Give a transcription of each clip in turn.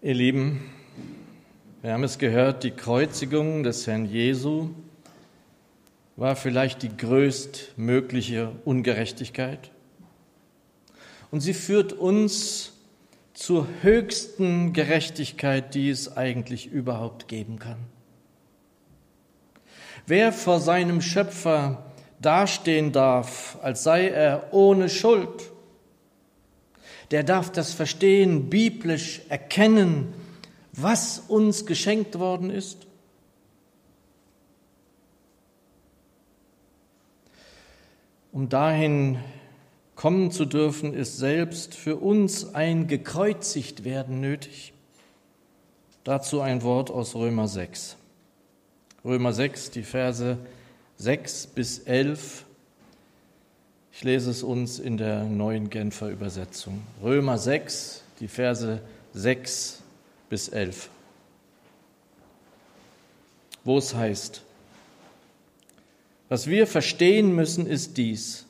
Ihr Lieben, wir haben es gehört, die Kreuzigung des Herrn Jesu war vielleicht die größtmögliche Ungerechtigkeit. Und sie führt uns zur höchsten Gerechtigkeit, die es eigentlich überhaupt geben kann. Wer vor seinem Schöpfer dastehen darf, als sei er ohne Schuld, der darf das verstehen, biblisch erkennen, was uns geschenkt worden ist. Um dahin kommen zu dürfen, ist selbst für uns ein gekreuzigt werden nötig. Dazu ein Wort aus Römer 6. Römer 6, die Verse 6 bis 11 ich lese es uns in der neuen Genfer Übersetzung. Römer 6, die Verse 6 bis 11. Wo es heißt, was wir verstehen müssen, ist dies.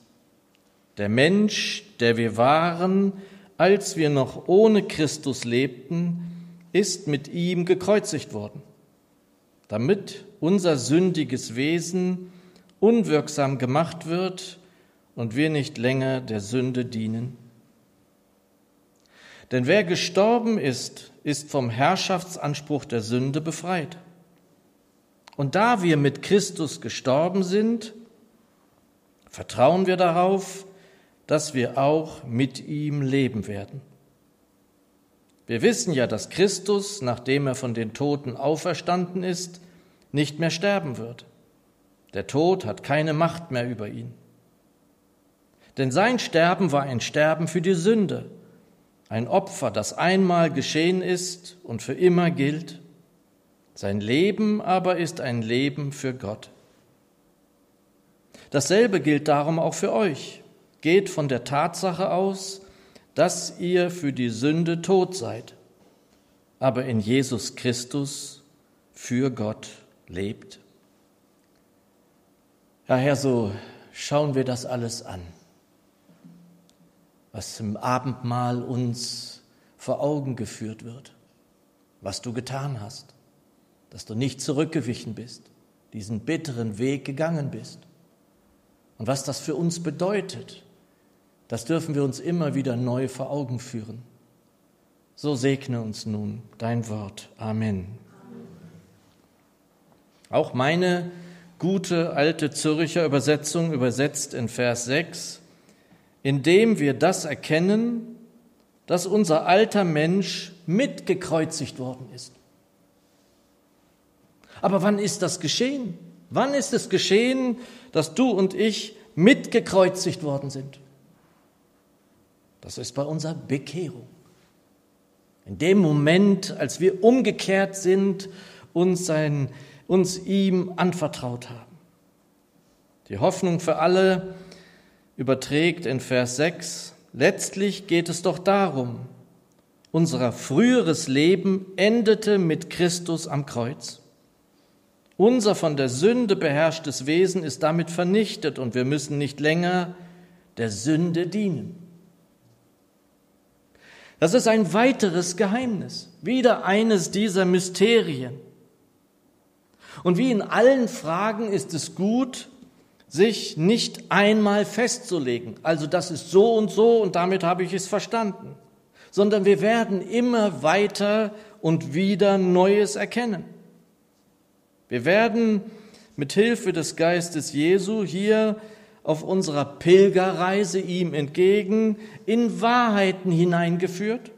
Der Mensch, der wir waren, als wir noch ohne Christus lebten, ist mit ihm gekreuzigt worden, damit unser sündiges Wesen unwirksam gemacht wird und wir nicht länger der Sünde dienen? Denn wer gestorben ist, ist vom Herrschaftsanspruch der Sünde befreit. Und da wir mit Christus gestorben sind, vertrauen wir darauf, dass wir auch mit ihm leben werden. Wir wissen ja, dass Christus, nachdem er von den Toten auferstanden ist, nicht mehr sterben wird. Der Tod hat keine Macht mehr über ihn. Denn sein Sterben war ein Sterben für die Sünde, ein Opfer, das einmal geschehen ist und für immer gilt. Sein Leben aber ist ein Leben für Gott. Dasselbe gilt darum auch für euch. Geht von der Tatsache aus, dass ihr für die Sünde tot seid, aber in Jesus Christus für Gott lebt. Ja, Herr, so schauen wir das alles an was im Abendmahl uns vor Augen geführt wird, was du getan hast, dass du nicht zurückgewichen bist, diesen bitteren Weg gegangen bist. Und was das für uns bedeutet, das dürfen wir uns immer wieder neu vor Augen führen. So segne uns nun dein Wort. Amen. Auch meine gute alte Zürcher Übersetzung übersetzt in Vers 6, indem wir das erkennen, dass unser alter Mensch mitgekreuzigt worden ist. Aber wann ist das geschehen? Wann ist es geschehen, dass du und ich mitgekreuzigt worden sind? Das ist bei unserer Bekehrung. In dem Moment, als wir umgekehrt sind, uns, sein, uns ihm anvertraut haben. Die Hoffnung für alle, überträgt in Vers 6, letztlich geht es doch darum, unser früheres Leben endete mit Christus am Kreuz. Unser von der Sünde beherrschtes Wesen ist damit vernichtet und wir müssen nicht länger der Sünde dienen. Das ist ein weiteres Geheimnis, wieder eines dieser Mysterien. Und wie in allen Fragen ist es gut, sich nicht einmal festzulegen, also das ist so und so und damit habe ich es verstanden, sondern wir werden immer weiter und wieder Neues erkennen. Wir werden mit Hilfe des Geistes Jesu hier auf unserer Pilgerreise ihm entgegen in Wahrheiten hineingeführt.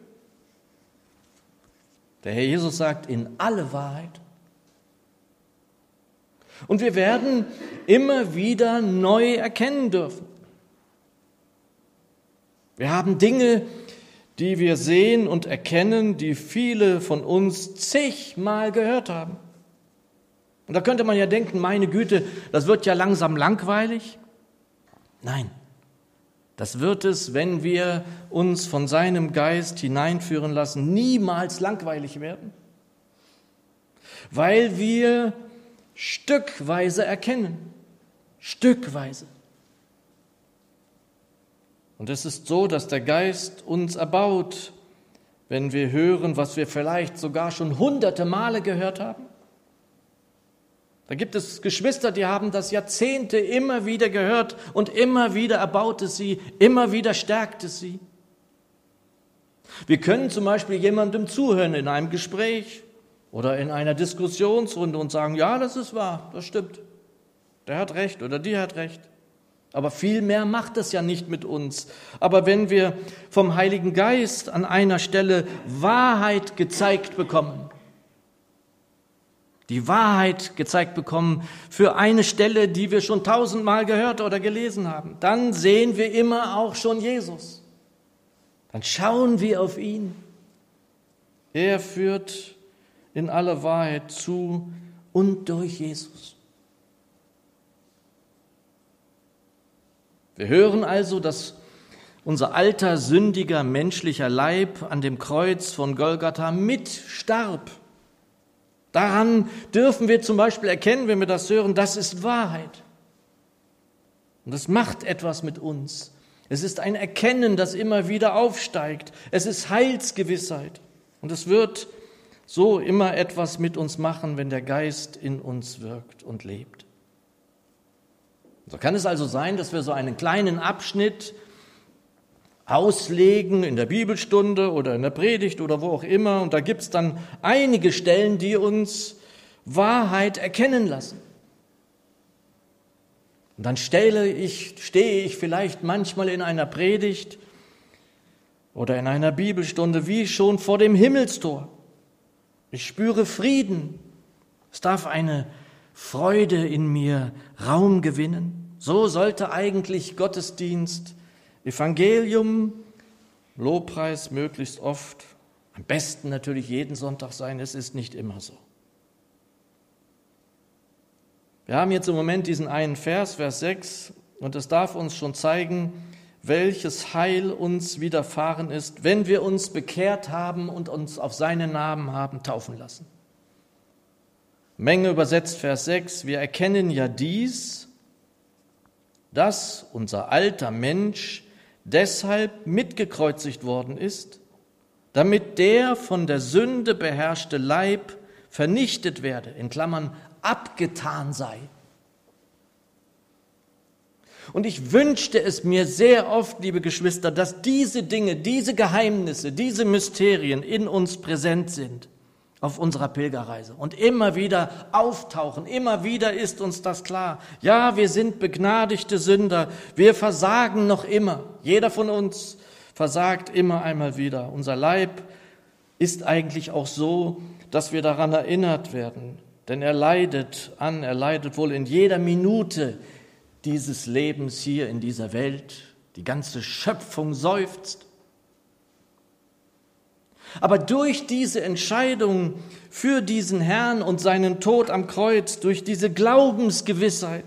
Der Herr Jesus sagt in alle Wahrheit. Und wir werden immer wieder neu erkennen dürfen. Wir haben Dinge, die wir sehen und erkennen, die viele von uns zigmal gehört haben. Und da könnte man ja denken, meine Güte, das wird ja langsam langweilig. Nein, das wird es, wenn wir uns von seinem Geist hineinführen lassen, niemals langweilig werden, weil wir stückweise erkennen. Stückweise. Und es ist so, dass der Geist uns erbaut, wenn wir hören, was wir vielleicht sogar schon hunderte Male gehört haben? Da gibt es Geschwister, die haben das Jahrzehnte immer wieder gehört und immer wieder erbaut es sie, immer wieder stärkt es sie. Wir können zum Beispiel jemandem zuhören in einem Gespräch oder in einer Diskussionsrunde und sagen, ja, das ist wahr, das stimmt. Der hat recht oder die hat recht. Aber viel mehr macht es ja nicht mit uns. Aber wenn wir vom Heiligen Geist an einer Stelle Wahrheit gezeigt bekommen, die Wahrheit gezeigt bekommen für eine Stelle, die wir schon tausendmal gehört oder gelesen haben, dann sehen wir immer auch schon Jesus. Dann schauen wir auf ihn. Er führt in aller Wahrheit zu und durch Jesus. Wir hören also, dass unser alter, sündiger, menschlicher Leib an dem Kreuz von Golgatha mitstarb Daran dürfen wir zum Beispiel erkennen, wenn wir das hören, das ist Wahrheit. Und das macht etwas mit uns. Es ist ein Erkennen, das immer wieder aufsteigt. Es ist Heilsgewissheit. Und es wird so immer etwas mit uns machen, wenn der Geist in uns wirkt und lebt. So kann es also sein, dass wir so einen kleinen Abschnitt auslegen in der Bibelstunde oder in der Predigt oder wo auch immer. Und da gibt es dann einige Stellen, die uns Wahrheit erkennen lassen. Und dann stelle ich, stehe ich vielleicht manchmal in einer Predigt oder in einer Bibelstunde wie schon vor dem Himmelstor. Ich spüre Frieden. Es darf eine Freude in mir Raum gewinnen. So sollte eigentlich Gottesdienst Evangelium, Lobpreis möglichst oft, am besten natürlich jeden Sonntag sein, es ist nicht immer so. Wir haben jetzt im Moment diesen einen Vers, Vers 6, und es darf uns schon zeigen, welches Heil uns widerfahren ist, wenn wir uns bekehrt haben und uns auf seinen Namen haben taufen lassen. Menge übersetzt Vers 6, wir erkennen ja dies, dass unser alter Mensch deshalb mitgekreuzigt worden ist, damit der von der Sünde beherrschte Leib vernichtet werde, in Klammern abgetan sei. Und ich wünschte es mir sehr oft, liebe Geschwister, dass diese Dinge, diese Geheimnisse, diese Mysterien in uns präsent sind auf unserer Pilgerreise und immer wieder auftauchen. Immer wieder ist uns das klar. Ja, wir sind begnadigte Sünder. Wir versagen noch immer. Jeder von uns versagt immer einmal wieder. Unser Leib ist eigentlich auch so, dass wir daran erinnert werden. Denn er leidet an, er leidet wohl in jeder Minute dieses Lebens hier in dieser Welt. Die ganze Schöpfung seufzt. Aber durch diese Entscheidung für diesen Herrn und seinen Tod am Kreuz, durch diese Glaubensgewissheit,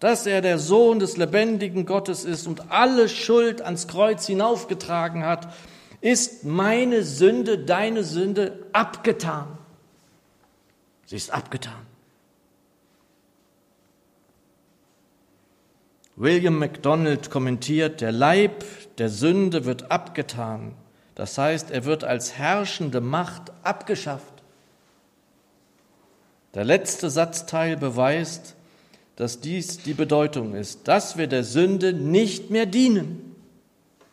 dass er der Sohn des lebendigen Gottes ist und alle Schuld ans Kreuz hinaufgetragen hat, ist meine Sünde, deine Sünde abgetan. Sie ist abgetan. William MacDonald kommentiert, der Leib der Sünde wird abgetan das heißt, er wird als herrschende Macht abgeschafft. Der letzte Satzteil beweist, dass dies die Bedeutung ist, dass wir der Sünde nicht mehr dienen.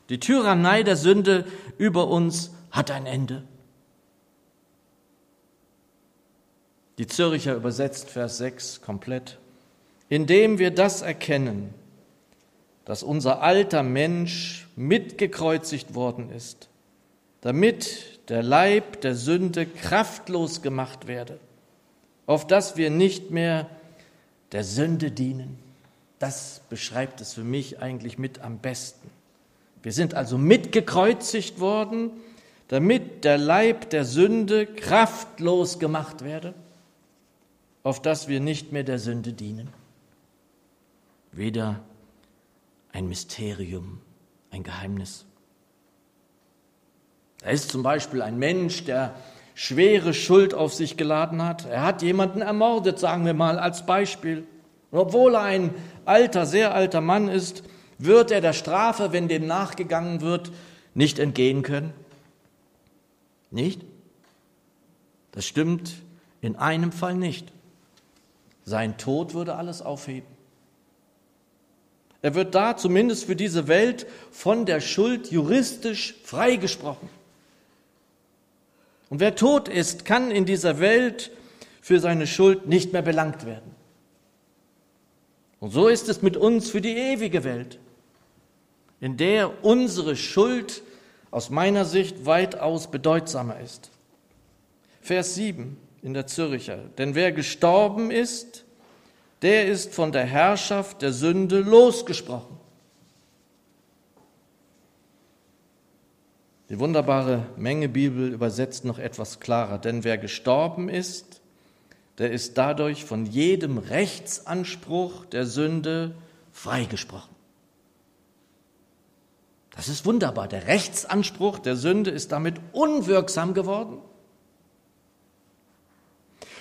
Die Tyrannei der Sünde über uns hat ein Ende. Die Zürcher übersetzt Vers 6 komplett. Indem wir das erkennen, dass unser alter Mensch mitgekreuzigt worden ist, damit der Leib der Sünde kraftlos gemacht werde, auf dass wir nicht mehr der Sünde dienen. Das beschreibt es für mich eigentlich mit am besten. Wir sind also mitgekreuzigt worden, damit der Leib der Sünde kraftlos gemacht werde, auf dass wir nicht mehr der Sünde dienen. Weder ein Mysterium, ein Geheimnis. Da ist zum Beispiel ein Mensch, der schwere Schuld auf sich geladen hat. Er hat jemanden ermordet, sagen wir mal als Beispiel. Und obwohl er ein alter, sehr alter Mann ist, wird er der Strafe, wenn dem nachgegangen wird, nicht entgehen können. Nicht? Das stimmt in einem Fall nicht. Sein Tod würde alles aufheben. Er wird da zumindest für diese Welt von der Schuld juristisch freigesprochen. Und wer tot ist, kann in dieser Welt für seine Schuld nicht mehr belangt werden. Und so ist es mit uns für die ewige Welt, in der unsere Schuld aus meiner Sicht weitaus bedeutsamer ist. Vers 7 in der Zürcher. Denn wer gestorben ist, der ist von der Herrschaft der Sünde losgesprochen. Die wunderbare Menge Bibel übersetzt noch etwas klarer, denn wer gestorben ist, der ist dadurch von jedem Rechtsanspruch der Sünde freigesprochen. Das ist wunderbar. Der Rechtsanspruch der Sünde ist damit unwirksam geworden.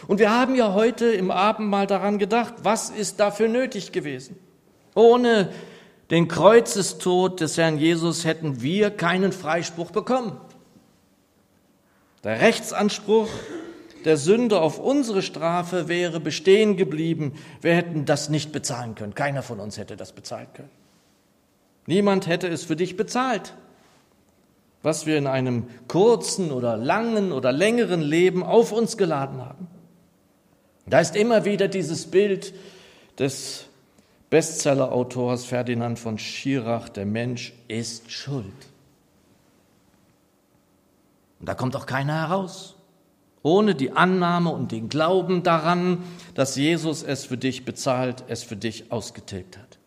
Und wir haben ja heute im Abendmahl daran gedacht, was ist dafür nötig gewesen? Ohne den Kreuzestod des Herrn Jesus hätten wir keinen Freispruch bekommen. Der Rechtsanspruch der Sünde auf unsere Strafe wäre bestehen geblieben. Wir hätten das nicht bezahlen können. Keiner von uns hätte das bezahlen können. Niemand hätte es für dich bezahlt, was wir in einem kurzen oder langen oder längeren Leben auf uns geladen haben. Da ist immer wieder dieses Bild des Bestseller-Autors Ferdinand von Schirach, der Mensch ist schuld. Und da kommt auch keiner heraus, ohne die Annahme und den Glauben daran, dass Jesus es für dich bezahlt, es für dich ausgetilgt hat.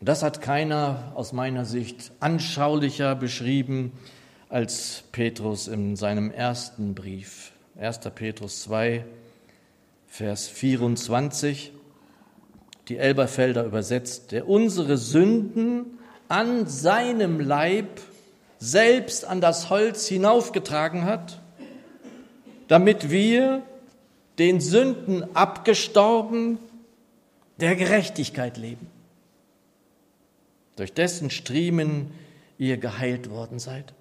Das hat keiner aus meiner Sicht anschaulicher beschrieben als Petrus in seinem ersten Brief. 1. Petrus 2, Vers 24, die Elberfelder übersetzt, der unsere Sünden an seinem Leib selbst an das Holz hinaufgetragen hat, damit wir den Sünden abgestorben der Gerechtigkeit leben, durch dessen Striemen ihr geheilt worden seid.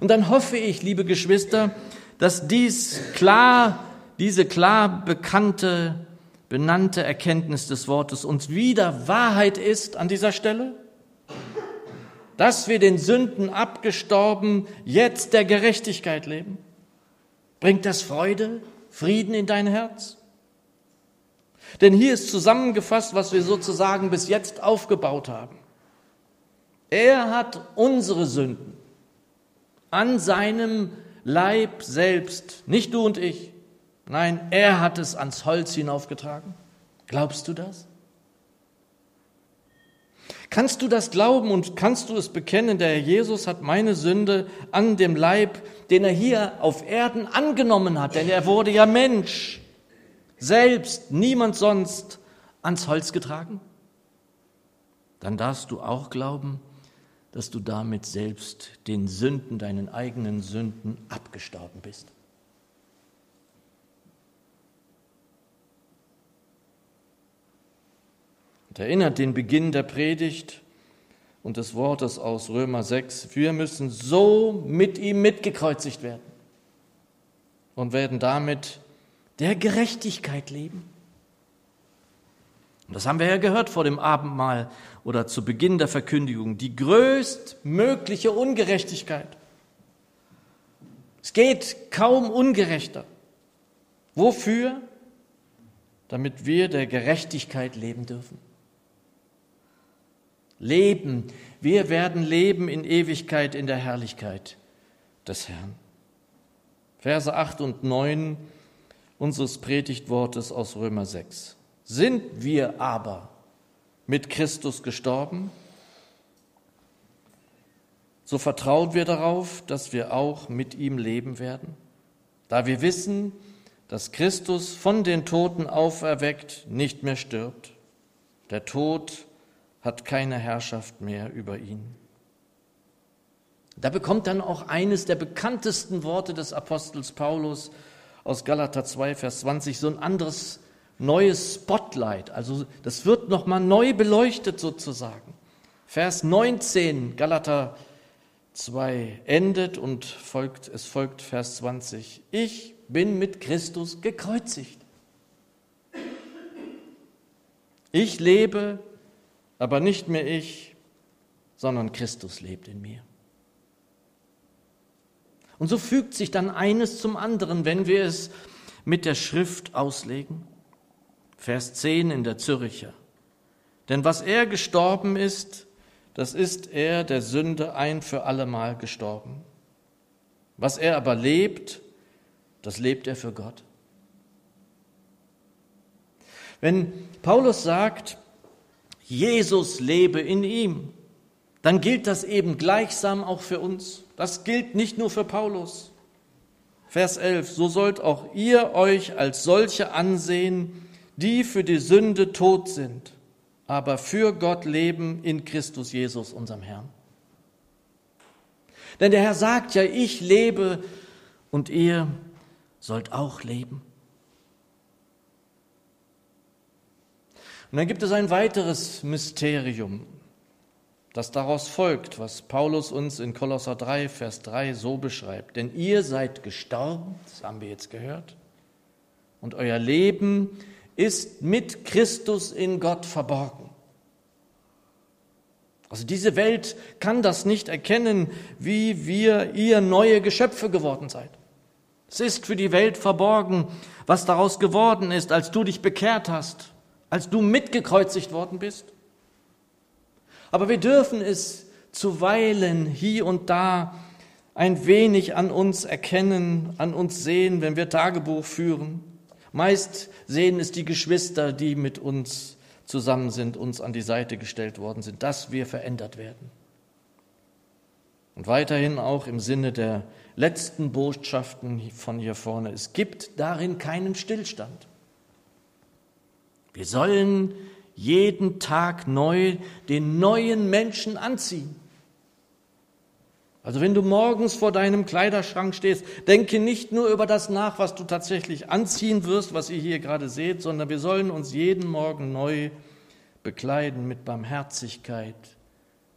Und dann hoffe ich, liebe Geschwister, dass dies klar, diese klar bekannte, benannte Erkenntnis des Wortes uns wieder Wahrheit ist an dieser Stelle, dass wir den Sünden abgestorben jetzt der Gerechtigkeit leben. Bringt das Freude, Frieden in dein Herz? Denn hier ist zusammengefasst, was wir sozusagen bis jetzt aufgebaut haben. Er hat unsere Sünden an seinem Leib selbst, nicht du und ich. Nein, er hat es ans Holz hinaufgetragen. Glaubst du das? Kannst du das glauben und kannst du es bekennen, der Herr Jesus hat meine Sünde an dem Leib, den er hier auf Erden angenommen hat, denn er wurde ja Mensch, selbst, niemand sonst, ans Holz getragen? Dann darfst du auch glauben, dass du damit selbst den Sünden, deinen eigenen Sünden abgestorben bist. Und erinnert den Beginn der Predigt und des Wortes aus Römer 6, wir müssen so mit ihm mitgekreuzigt werden und werden damit der Gerechtigkeit leben. Und das haben wir ja gehört vor dem Abendmahl oder zu Beginn der Verkündigung. Die größtmögliche Ungerechtigkeit. Es geht kaum ungerechter. Wofür? Damit wir der Gerechtigkeit leben dürfen. Leben. Wir werden leben in Ewigkeit in der Herrlichkeit des Herrn. Verse 8 und 9 unseres Predigtwortes aus Römer 6. Sind wir aber mit Christus gestorben, so vertrauen wir darauf, dass wir auch mit ihm leben werden, da wir wissen, dass Christus von den Toten auferweckt nicht mehr stirbt. Der Tod hat keine Herrschaft mehr über ihn. Da bekommt dann auch eines der bekanntesten Worte des Apostels Paulus aus Galater 2, Vers 20 so ein anderes neues Spotlight. Also das wird nochmal neu beleuchtet sozusagen. Vers 19, Galater 2 endet und folgt, es folgt Vers 20. Ich bin mit Christus gekreuzigt. Ich lebe, aber nicht mehr ich, sondern Christus lebt in mir. Und so fügt sich dann eines zum anderen, wenn wir es mit der Schrift auslegen. Vers 10 in der Zürcher. Denn was er gestorben ist, das ist er der Sünde ein für allemal gestorben. Was er aber lebt, das lebt er für Gott. Wenn Paulus sagt, Jesus lebe in ihm, dann gilt das eben gleichsam auch für uns. Das gilt nicht nur für Paulus. Vers 11, so sollt auch ihr euch als solche ansehen, die für die Sünde tot sind aber für Gott leben in Christus Jesus, unserem Herrn. Denn der Herr sagt ja, ich lebe und ihr sollt auch leben. Und dann gibt es ein weiteres Mysterium, das daraus folgt, was Paulus uns in Kolosser 3, Vers 3 so beschreibt. Denn ihr seid gestorben, das haben wir jetzt gehört, und euer Leben ist mit Christus in Gott verborgen. Also diese Welt kann das nicht erkennen, wie wir ihr neue Geschöpfe geworden seid. Es ist für die Welt verborgen, was daraus geworden ist, als du dich bekehrt hast, als du mitgekreuzigt worden bist. Aber wir dürfen es zuweilen hier und da ein wenig an uns erkennen, an uns sehen, wenn wir Tagebuch führen. Meist sehen es die Geschwister, die mit uns zusammen sind, uns an die Seite gestellt worden sind, dass wir verändert werden. Und weiterhin auch im Sinne der letzten Botschaften von hier vorne, es gibt darin keinen Stillstand. Wir sollen jeden Tag neu den neuen Menschen anziehen. Also wenn du morgens vor deinem Kleiderschrank stehst, denke nicht nur über das nach, was du tatsächlich anziehen wirst, was ihr hier gerade seht, sondern wir sollen uns jeden Morgen neu bekleiden mit Barmherzigkeit,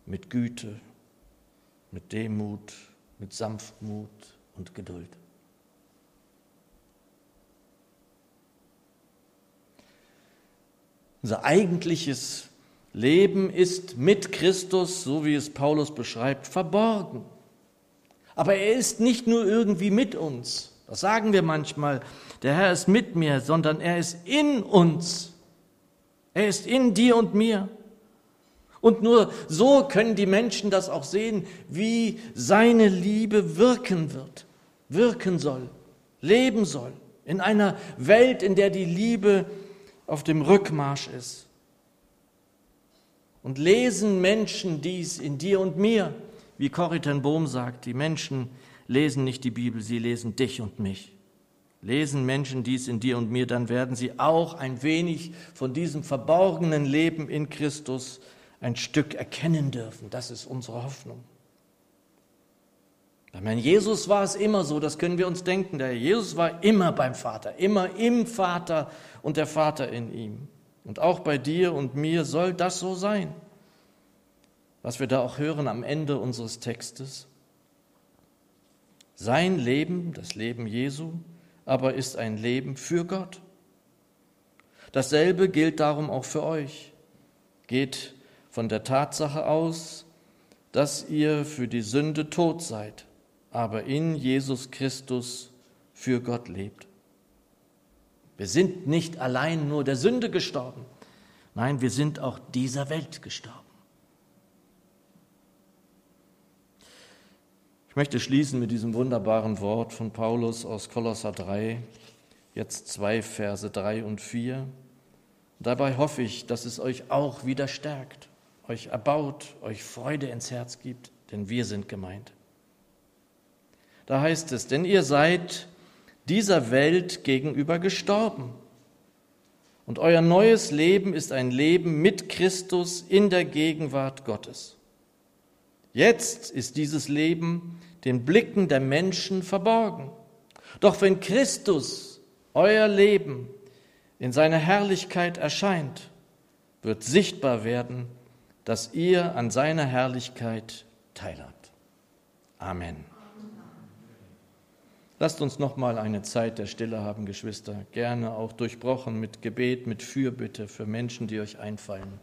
mit Güte, mit Demut, mit Sanftmut und Geduld. Unser eigentliches Leben ist mit Christus, so wie es Paulus beschreibt, verborgen. Aber er ist nicht nur irgendwie mit uns, das sagen wir manchmal, der Herr ist mit mir, sondern er ist in uns. Er ist in dir und mir. Und nur so können die Menschen das auch sehen, wie seine Liebe wirken wird, wirken soll, leben soll, in einer Welt, in der die Liebe auf dem Rückmarsch ist. Und lesen Menschen dies in dir und mir, wie Corrie Bohm sagt, die Menschen lesen nicht die Bibel, sie lesen dich und mich. Lesen Menschen dies in dir und mir, dann werden sie auch ein wenig von diesem verborgenen Leben in Christus ein Stück erkennen dürfen. Das ist unsere Hoffnung. Bei Herrn Jesus war es immer so, das können wir uns denken. Der Jesus war immer beim Vater, immer im Vater und der Vater in ihm. Und auch bei dir und mir soll das so sein was wir da auch hören am Ende unseres Textes. Sein Leben, das Leben Jesu, aber ist ein Leben für Gott. Dasselbe gilt darum auch für euch. Geht von der Tatsache aus, dass ihr für die Sünde tot seid, aber in Jesus Christus für Gott lebt. Wir sind nicht allein nur der Sünde gestorben, nein, wir sind auch dieser Welt gestorben. Ich möchte schließen mit diesem wunderbaren Wort von Paulus aus Kolosser 3, jetzt zwei Verse 3 und 4. Dabei hoffe ich, dass es euch auch wieder stärkt, euch erbaut, euch Freude ins Herz gibt, denn wir sind gemeint. Da heißt es, denn ihr seid dieser Welt gegenüber gestorben. Und euer neues Leben ist ein Leben mit Christus in der Gegenwart Gottes. Jetzt ist dieses Leben den Blicken der Menschen verborgen. Doch wenn Christus, euer Leben, in seiner Herrlichkeit erscheint, wird sichtbar werden, dass ihr an seiner Herrlichkeit teilhabt. Amen. Lasst uns noch mal eine Zeit der Stille haben, Geschwister, gerne auch durchbrochen mit Gebet, mit Fürbitte für Menschen, die euch einfallen.